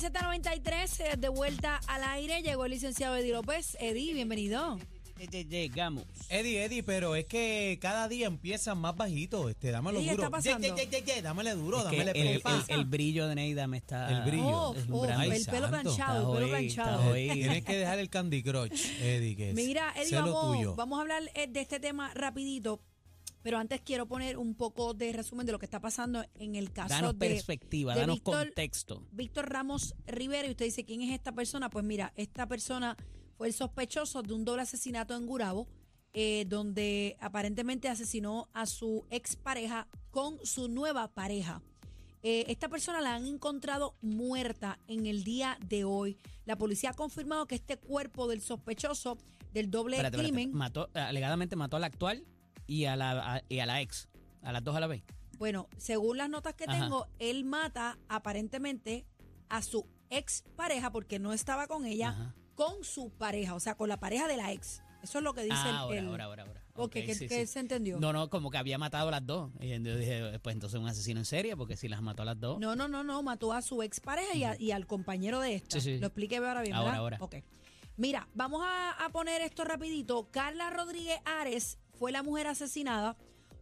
en Z93, eh, de vuelta al aire, llegó el licenciado Eddie López. Eddie, bienvenido. Llegamos. Eddie, Eddie, pero es que cada día empiezan más bajitos. Este, dámelo ¿Qué duro. está pasando? Ye, ye, ye, ye, dámele duro, Es que dámele el, el- pepa. el brillo de Neida me está. El brillo. Oh, oh, el pelo planchado, el pelo planchado. Tienes que dejar el Candy Crush, Eddie, que es Mira, Eddie, vamos, vamos a hablar eh, de este tema rapidito, pero antes quiero poner un poco de resumen de lo que está pasando en el caso Danos de, perspectiva, de danos Víctor- contexto. Víctor Ramos Rivera. Y usted dice, ¿quién es esta persona? Pues mira, esta persona fue el sospechoso de un doble asesinato en Gurabo, eh, donde aparentemente asesinó a su expareja con su nueva pareja. Eh, esta persona la han encontrado muerta en el día de hoy. La policía ha confirmado que este cuerpo del sospechoso del doble Espérate, espérate. crimen, Mató, alegadamente mató a la actual y a la, a- y a la ex. A las dos a la vez. bueno, según las notas que Ajá. tengo, él mata aparentemente a su expareja porque no estaba con ella, Ajá. con su pareja, o sea, con la pareja de la ex. Eso es lo que dice Ah, el- ahora, el, ahora, ahora, ahora. Ok, Ok, ¿qué- sí, qué sí. se entendió? No, no, como que había matado a las dos. Y yo dije, pues entonces un asesino en serie, porque si las mató a las dos. No, no, no, no, mató a su expareja y, a- y al compañero de esta. Sí, sí. Lo expliqué ahora bien, Ahora, ¿verdad? ahora. Ok. Mira, vamos a, a poner esto rapidito. Carla Rodríguez Ares fue la mujer asesinada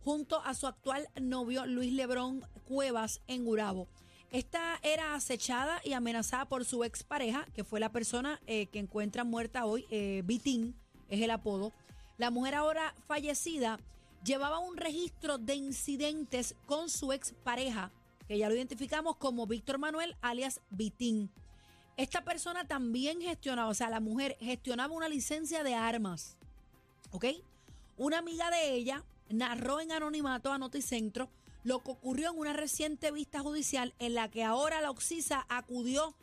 junto a su actual novio Luis Lebrón Cuevas en Gurabo. Esta era acechada y amenazada por su expareja, que fue la persona eh, que encuentra muerta hoy, eh, Vitín, es el apodo. La mujer ahora fallecida llevaba un registro de incidentes con su expareja, que ya lo identificamos como Víctor Manuel, alias Vitín. Esta persona también gestionaba, o sea, la mujer gestionaba una licencia de armas. ¿Ok? Una amiga de ella narró en anonimato a Noticentro lo que ocurrió en una reciente vista judicial en la que ahora la Oxisa acudió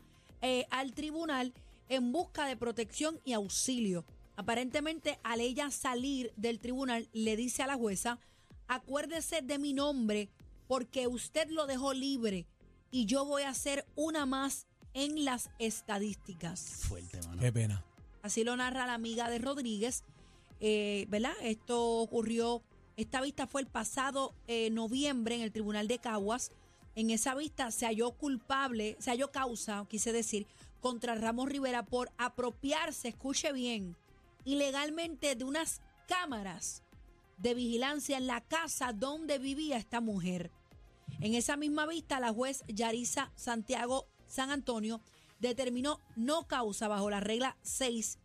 eh, al tribunal en busca de protección y auxilio. Aparentemente, al ella salir del tribunal, le dice a la jueza, acuérdese de mi nombre porque usted lo dejó libre y yo voy a ser una más en las estadísticas. Fuerte, mano. Qué pena. Así lo narra la amiga de Rodríguez, eh, ¿verdad? Esto ocurrió, esta vista fue el pasado eh, noviembre en el Tribunal de Caguas. En esa vista se halló culpable, se halló causa, quise decir, contra Ramos Rivera por apropiarse, escuche bien, ilegalmente de unas cámaras de vigilancia en la casa donde vivía esta mujer. En esa misma vista, la juez Yarisa Santiago San Antonio determinó no causa bajo la regla 6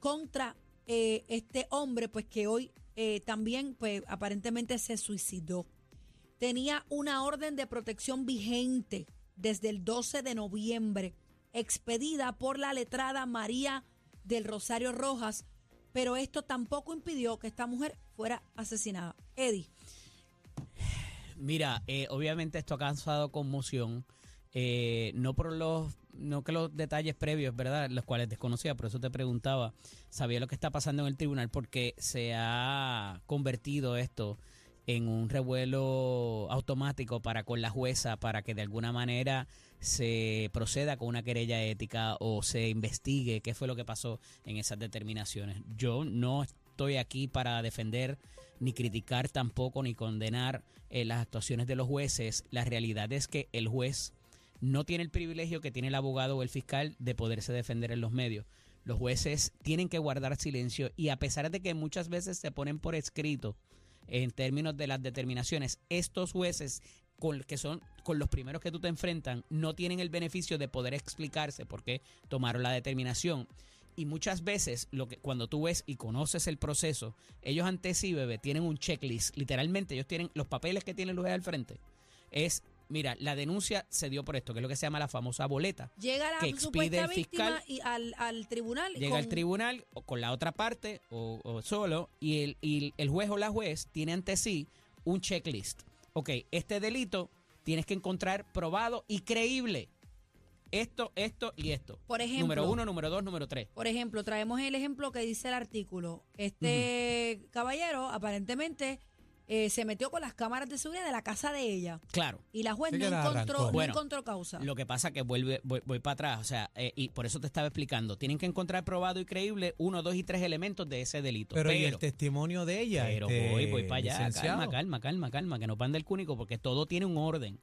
contra eh, este hombre, pues que hoy eh, también, pues aparentemente se suicidó. Tenía una orden de protección vigente desde el 12 de noviembre, expedida por la letrada María del Rosario Rojas, pero esto tampoco impidió que esta mujer fuera asesinada. Eddie. Mira, eh, obviamente esto ha causado conmoción. no por los, no que los detalles previos, ¿verdad? Los cuales desconocía, por eso te preguntaba, sabía lo que está pasando en el tribunal, porque se ha convertido esto en un revuelo automático para con la jueza, para que de alguna manera se proceda con una querella ética o se investigue qué fue lo que pasó en esas determinaciones. Yo no estoy aquí para defender ni criticar tampoco ni condenar eh, las actuaciones de los jueces. La realidad es que el juez no tiene el privilegio que tiene el abogado o el fiscal de poderse defender en los medios. Los jueces tienen que guardar silencio y a pesar de que muchas veces se ponen por escrito en términos de las determinaciones, estos jueces con, que son con los primeros que tú te enfrentan no tienen el beneficio de poder explicarse por qué tomaron la determinación. Y muchas veces, lo que, cuando tú ves y conoces el proceso, ellos ante sí, bebé, tienen un checklist. Literalmente, ellos tienen los papeles que tiene el juez al frente. Es, mira, la denuncia se dio por esto, que es lo que se llama la famosa boleta. Llega la que expide el fiscal. y al, al tribunal. Llega al tribunal o con la otra parte o, o solo y el, y el juez o la juez tiene ante sí un checklist. Ok, este delito tienes que encontrar probado y creíble. Esto, esto y esto. Por ejemplo. Número uno, número dos, número tres. Por ejemplo, traemos el ejemplo que dice el artículo. Este caballero aparentemente eh, se metió con las cámaras de seguridad de la casa de ella. Claro. Y la juez Sí no que la encontró, arrancó. no Bueno, encontró causa. Lo que pasa que vuelve, voy, voy para atrás, o sea, eh, y por eso te estaba explicando. Tienen que encontrar probado y creíble uno, dos y tres elementos de ese delito. Pero, Pero, ¿y el testimonio de ella? pero este, voy, voy para allá. licenciado? Calma, calma, calma, calma, que no panda el cúnico, porque todo tiene un orden.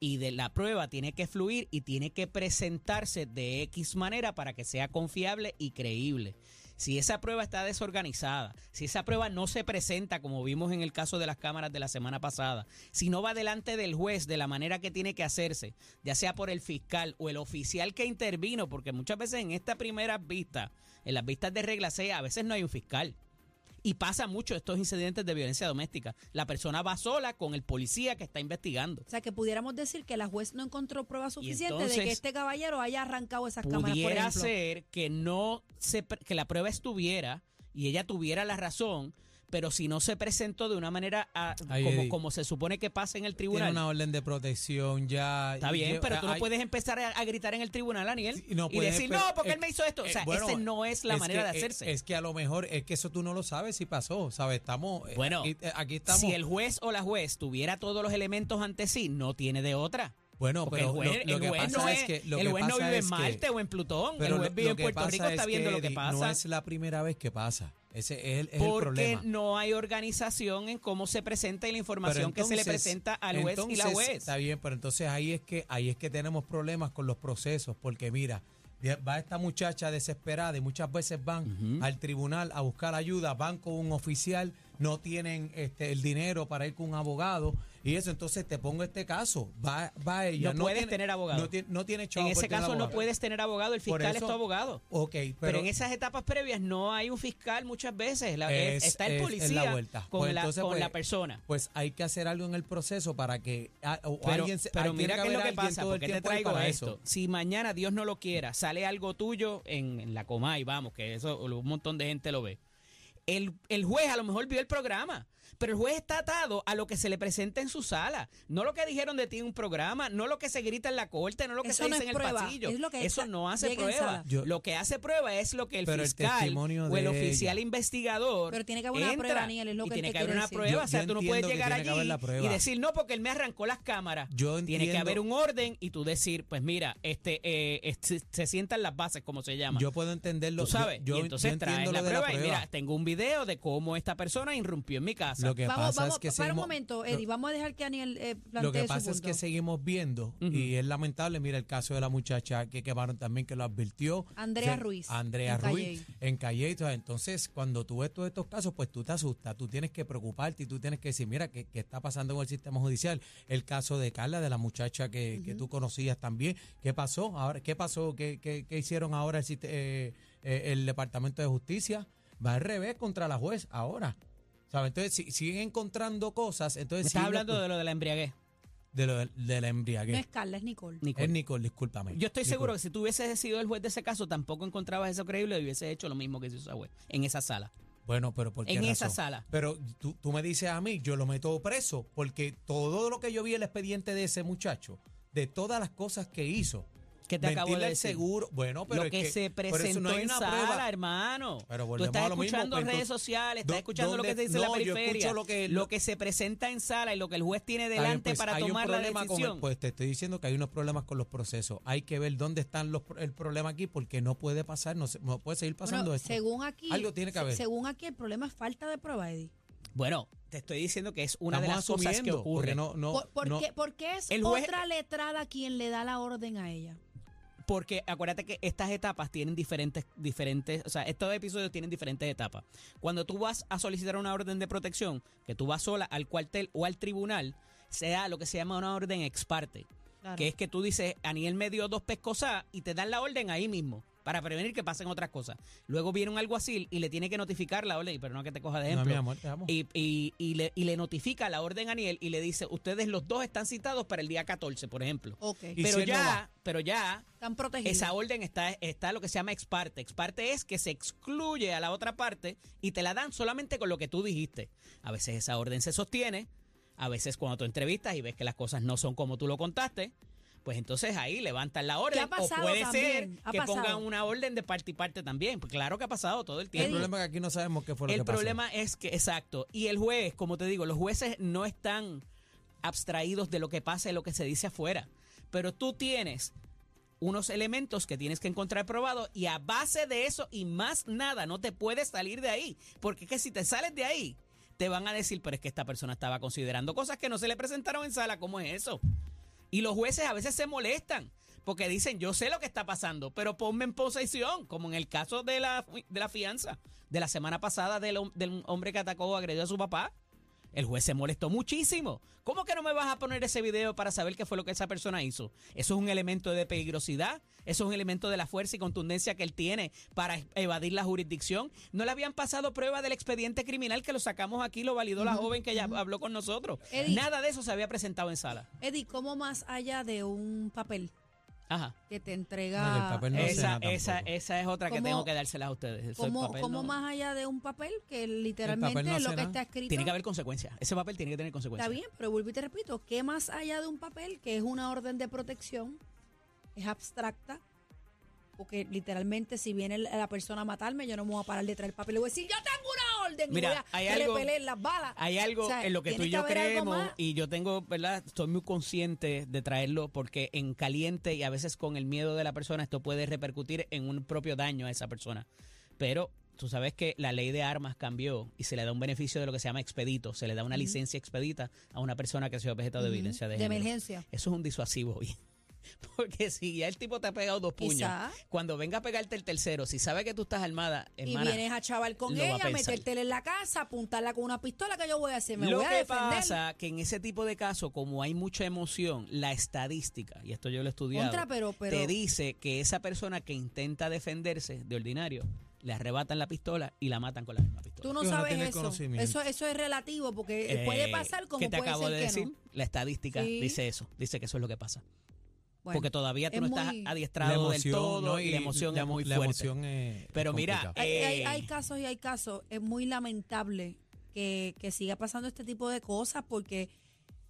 y de la prueba tiene que fluir y tiene que presentarse de X manera para que sea confiable y creíble. Si esa prueba está desorganizada, si esa prueba no se presenta como vimos en el caso de las cámaras de la semana pasada, si no va delante del juez de la manera que tiene que hacerse, ya sea por el fiscal o el oficial que intervino, porque muchas veces en esta primera vista, en las vistas de regla C, a veces no hay un fiscal. Y pasa mucho estos incidentes de violencia doméstica. La persona va sola con el policía que está investigando. O sea, que pudiéramos decir que la juez no encontró pruebas suficientes de que este caballero haya arrancado esas cámaras, Pudiera ser que no se, que la prueba estuviera y ella tuviera la razón, pero si no se presentó de una manera ah, Ay, como, se supone que pasa en el Tiene tribunal. una orden de protección ya. Está bien, pero tú no hay- puedes empezar a, a gritar en el tribunal, Daniel, no y decir, no, porque eh, él me hizo esto. O eh, sea, bueno, esa no es la es manera que, de eh, hacerse. Es, que a lo mejor es que eso tú no lo sabes si pasó, ¿sabes? Estamos. eh, Bueno, aquí, eh, aquí estamos. si el juez o la juez tuviera todos los elementos ante sí, no tiene de otra. bueno, Porque pero el juez, lo, lo el que pasa no, es es, que. Lo el que juez no vive en que- Marte o en Plutón. el juez vive en Puerto Rico, está es viendo lo que pasa. No es la primera vez que pasa. Ese es el, es el porque problema. no hay organización en cómo se presenta y la información que se le presenta al juez y la juez. Está bien, pero entonces ahí es que ahí es que tenemos problemas con los procesos, porque mira, va esta muchacha desesperada y muchas veces van al tribunal a buscar ayuda, van con un oficial, no tienen este el dinero para ir con un abogado y eso, entonces te pongo este caso, va, va ella. No puedes tiene- tener abogado. No tiene, no tiene en ese caso no puedes tener abogado, el fiscal es eso- tu abogado. Ok, pero, Pero, en esas etapas previas no hay un fiscal muchas veces. La- Es- está el es- es policía la vuelta. con, Pues la, entonces, con pues, la persona. pues hay que hacer algo en el proceso para que ah, o Pero, alguien se- pero mira qué es lo que pasa, porque te traigo esto. eso. Si mañana Dios no lo quiera, sale algo tuyo en, en la Comay, vamos, que eso un montón de gente lo ve. El, el juez a lo mejor vio el programa, pero el juez está atado a lo que se le presenta en su sala. No lo que dijeron de ti en un programa, no lo que se grita en la corte, no lo que Eso se no dice es en el prueba, pasillo. es lo que Eso no hace prueba. Yo- lo que hace prueba es lo que el fiscal o el oficial ella. investigador Pero tiene que haber una prueba, Daniel, es lo y que él tiene que haber una decir. prueba. Yo- o sea, tú no puedes llegar allí y decir, no, porque él me arrancó las cámaras. Yo Tiene que haber un orden y tú decir, pues mira, este eh, este, se sientan las bases, como se llama. Yo puedo entenderlo. Tú sabes, yo, y yo entonces lo la de prueba, y mira, tengo un video de cómo esta persona irrumpió en mi casa. Lo que Vamos, pasa vamos, es que para un seguimos- momento, lo- Eddie, vamos a dejar que Daniel eh, plantee Lo que su pasa es que seguimos viendo, y es lamentable, mira el caso de la muchacha que quemaron también, que lo advirtió. Andrea Ruiz, Andrea en Ruiz, en Calle. Entonces, Entonces, cuando tú ves todos estos casos, pues tú te asustas, tú tienes que preocuparte y tú tienes que decir, mira, ¿qué, qué está pasando en el sistema judicial? El caso de Carla, de la muchacha que, que tú conocías también, ¿qué pasó? Ahora, ¿Qué pasó? ¿Qué, qué- qué hicieron ahora el, eh, eh, el Departamento de Justicia? Va al revés contra la juez ahora. ¿Sabes? Entonces, si, siguen encontrando cosas, Me entonces... estás siguen- hablando de lo de la embriaguez, de, lo de, de la embriaguez. No es Carla, es Nicole. Nicole. Es Nicole, discúlpame. Yo estoy Nicole. seguro que si tú hubieses sido el juez de ese caso, tampoco encontrabas eso creíble y hubieses hecho lo mismo que hizo esa juez en esa sala. Bueno, pero ¿por qué En esa sala. Pero tú, tú me dices a mí, yo lo meto preso, porque todo lo que yo vi en el expediente de ese muchacho, de todas las cosas que hizo, ¿Qué te acabo de decir? seguro, bueno, pero lo es que, se presentó no en una sala, prueba. hermano. Pero Tú volvemos estás a lo mismo, escuchando pues, redes entonces, sociales, estás ¿dó- escuchando lo que se dice en no, la periferia. lo que- lo lo- que se presenta en sala y lo que el juez tiene bien, delante pues, para hay un tomar la problema con el- decisión. pues te estoy diciendo que hay unos problemas con los procesos. Hay que ver dónde están los el problema aquí, porque no puede pasar, no, se- no puede seguir pasando Bueno, esto. según aquí, Algo tiene que haber. según aquí el problema es falta de prueba, Eddie. Bueno, te estoy diciendo que es una Estamos de las cosas que ocurre. porque no, no, ¿Por, por no- qué, por qué es El juez- otra letrada quien le da la orden a ella? Porque acuérdate que estas etapas tienen diferentes, diferentes, o sea, estos episodios tienen diferentes etapas. Cuando tú vas a solicitar una orden de protección, que tú vas sola al cuartel o al tribunal, se da lo que se llama una orden ex parte, Claro. que es que tú dices, Aniel me dio dos pescosas y te dan la orden ahí mismo para prevenir que pasen otras cosas. Luego viene un alguacil y le tiene que notificar la orden, pero no que te coja de no, ejemplo. mi amor, te amo. Y, y- y le, y le notifica la orden a Aniel y le dice, ustedes los dos están citados para el día 14, por ejemplo. Ok, Y Pero si él no ya, pero ya están protegidos. esa orden está, está lo que se llama ex parte. Ex parte es que se excluye a la otra parte y te la dan solamente con lo que tú dijiste. A veces esa orden se sostiene, a veces cuando tú entrevistas y ves que las cosas no son como tú lo contaste, pues entonces ahí levantan la orden. ha pasado o puede también, ser que pasado. pongan una orden de parte y parte también. Pues claro que ha pasado todo el el tiempo. problema es que aquí no sabemos qué fue lo El que pasó. problema es que, exacto, y el juez, como te digo, los jueces no están abstraídos de lo que pasa y lo que se dice afuera, pero tú tienes unos elementos que tienes que encontrar probados y a base de eso y más nada, no te puedes salir de ahí, porque es que si te sales de ahí, te van a decir, pero es que esta persona estaba considerando cosas que no se le presentaron en sala, ¿cómo es eso? Y los jueces a veces se molestan porque dicen, yo sé lo que está pasando, pero ponme en posesión, como en el caso de la, de la fianza de la semana pasada del, del hombre que atacó o agredió a su papá. El juez se molestó muchísimo. ¿Cómo que no me vas a poner ese video para saber qué fue lo que esa persona hizo? Eso es un elemento de peligrosidad, eso es un elemento de la fuerza y contundencia que él tiene para evadir la jurisdicción. No le habían pasado prueba del expediente criminal que lo sacamos aquí, lo validó la joven que ya habló con nosotros. Eddie. Nada de eso se había presentado en sala. Eddie, ¿cómo más allá de un papel Ajá. que te No, entrega... el papel no esa, nada esa, tampoco. esa es otra que ¿Cómo- tengo que dárselas a ustedes. El ¿Cómo, papel cómo no- más allá de un papel que literalmente no lo que está escrito? Tiene que haber consecuencias. Ese papel tiene que tener Está consecuencias. bien, pero vuelvo y te repito, ¿qué más allá de un papel que es una orden de protección? Es abstracta. Porque literalmente si viene la persona a matarme, yo no me voy a parar detrás del papel. Le voy a decir, yo tengo una orden Mira, y voy a hay algo- las balas. Hay algo O sea, en lo que tú y yo creemos y yo tengo, ¿verdad? Estoy muy consciente de traerlo porque en caliente y a veces con el miedo de la persona esto puede repercutir en un propio daño a esa persona. Pero tú sabes que la ley de armas cambió y se le da un beneficio de lo que se llama expedito, se le da una licencia expedita a una persona que sea objeto de Ujú, violencia de, de género. emergencia. Eso es un disuasivo bien. Porque si ya el tipo te ha pegado dos puños, Quizá. cuando venga a pegarte el tercero, si sabe que tú estás armada, Y vienes a chaval con a ella, pensar. metértela en la casa, apuntarla con una pistola, que yo voy a hacer? Me Lo voy a que defender. pasa que en ese tipo de casos, como hay mucha emoción, la estadística, y esto yo lo he estudiado, Contra, pero- pero- te dice que esa persona que intenta defenderse de ordinario, le arrebatan la pistola y la matan con la misma pistola. Tú no sabes eso. Eso eso es relativo porque Eh, puede pasar como ¿Qué te puede acabo ser de que decir? no. La estadística Sí. dice eso, dice que eso es lo que pasa. Bueno, Porque todavía tú es no estás muy- adiestrado del todo ¿no? y, la emoción la, es muy la fuerte. emoción es- Pero es mira, complicada. Hay, hay- Eh, hay casos y hay casos. Es muy lamentable que, que siga pasando este tipo de cosas porque,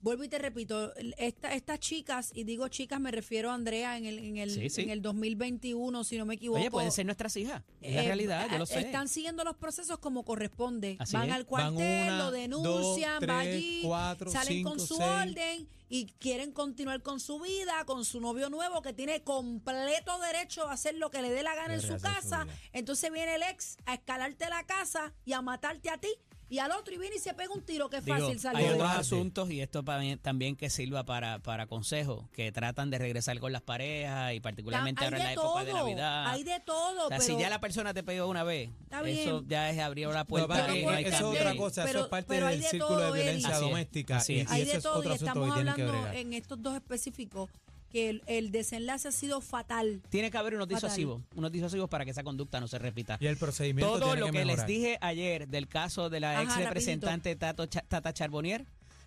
vuelvo y te repito, esta, estas chicas, y digo chicas, me refiero a Andrea en el, en el, Sí, sí. En el 2021, si no me equivoco. Oye, pueden ser nuestras hijas. Es la eh, realidad, yo lo sé. Están siguiendo los procesos como corresponde. Así Van es. al Van cuartel, una, lo denuncian, dos, va tres, allí, cuatro, salen con su seis. orden y quieren continuar con su vida, con su novio nuevo que tiene completo derecho a hacer lo que le dé la gana en su casa. Entonces viene el ex a escalarte la casa y a matarte a ti y al otro y viene y se pega un tiro. Qué Digo, fácil salir hay de otros asuntos y esto también que sirva para, para consejos que tratan de regresar con las parejas y particularmente hay ahora en la época de Navidad. Hay de todo, O sea, pero si ya la persona te pegó una vez, Está eso ya es abrir la que puerta es que que no hay eso es otra cosa, Pero- eso es parte del de círculo todo, de violencia Así es, doméstica así y, es. y hay eso de es todo otro y estamos que que hablando en estos dos específicos que el, el desenlace ha sido fatal. Tiene que haber unos Fatal. disuasivos, unos disuasivos para que esa conducta no se repita. Y el procedimiento Todo tiene lo que, que, les dije ayer del caso de la Ajá, ex representante Tato Tata Charbonnier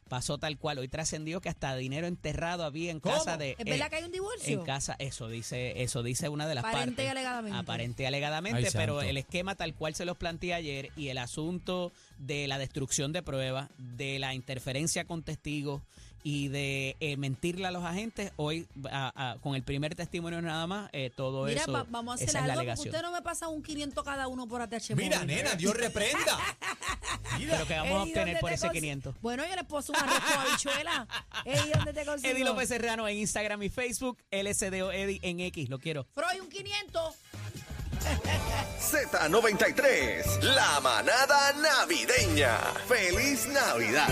pasó tal cual. Hoy trascendió que hasta dinero enterrado había en ¿Cómo? casa de ¿Es verdad eh, que hay un divorcio? en casa, eso dice, eso dice una de las Aparente partes. y alegadamente. Aparente y alegadamente, Ay, pero santo. el esquema tal cual se los planteé ayer y el asunto de la destrucción de pruebas, de la interferencia con testigos y de eh, mentirle a los agentes, hoy a- a- con el primer testimonio nada más, eh, todo Mira, eso, va- vamos a hacer esa es la algo alegación. usted no me pasa un 500 cada uno por ATH Mira, móvil. nena, Dios reprenda. Pero que vamos a obtener ¿dónde por ese cons- 500. Bueno, yo le puedo arroz con habichuela. Ey, ¿dónde te consigo? Eddie López Serrano en Instagram y Facebook, LSDO Eddie en X, lo quiero. Freud, un 500. Z93, la manada navideña. ¡Feliz Navidad!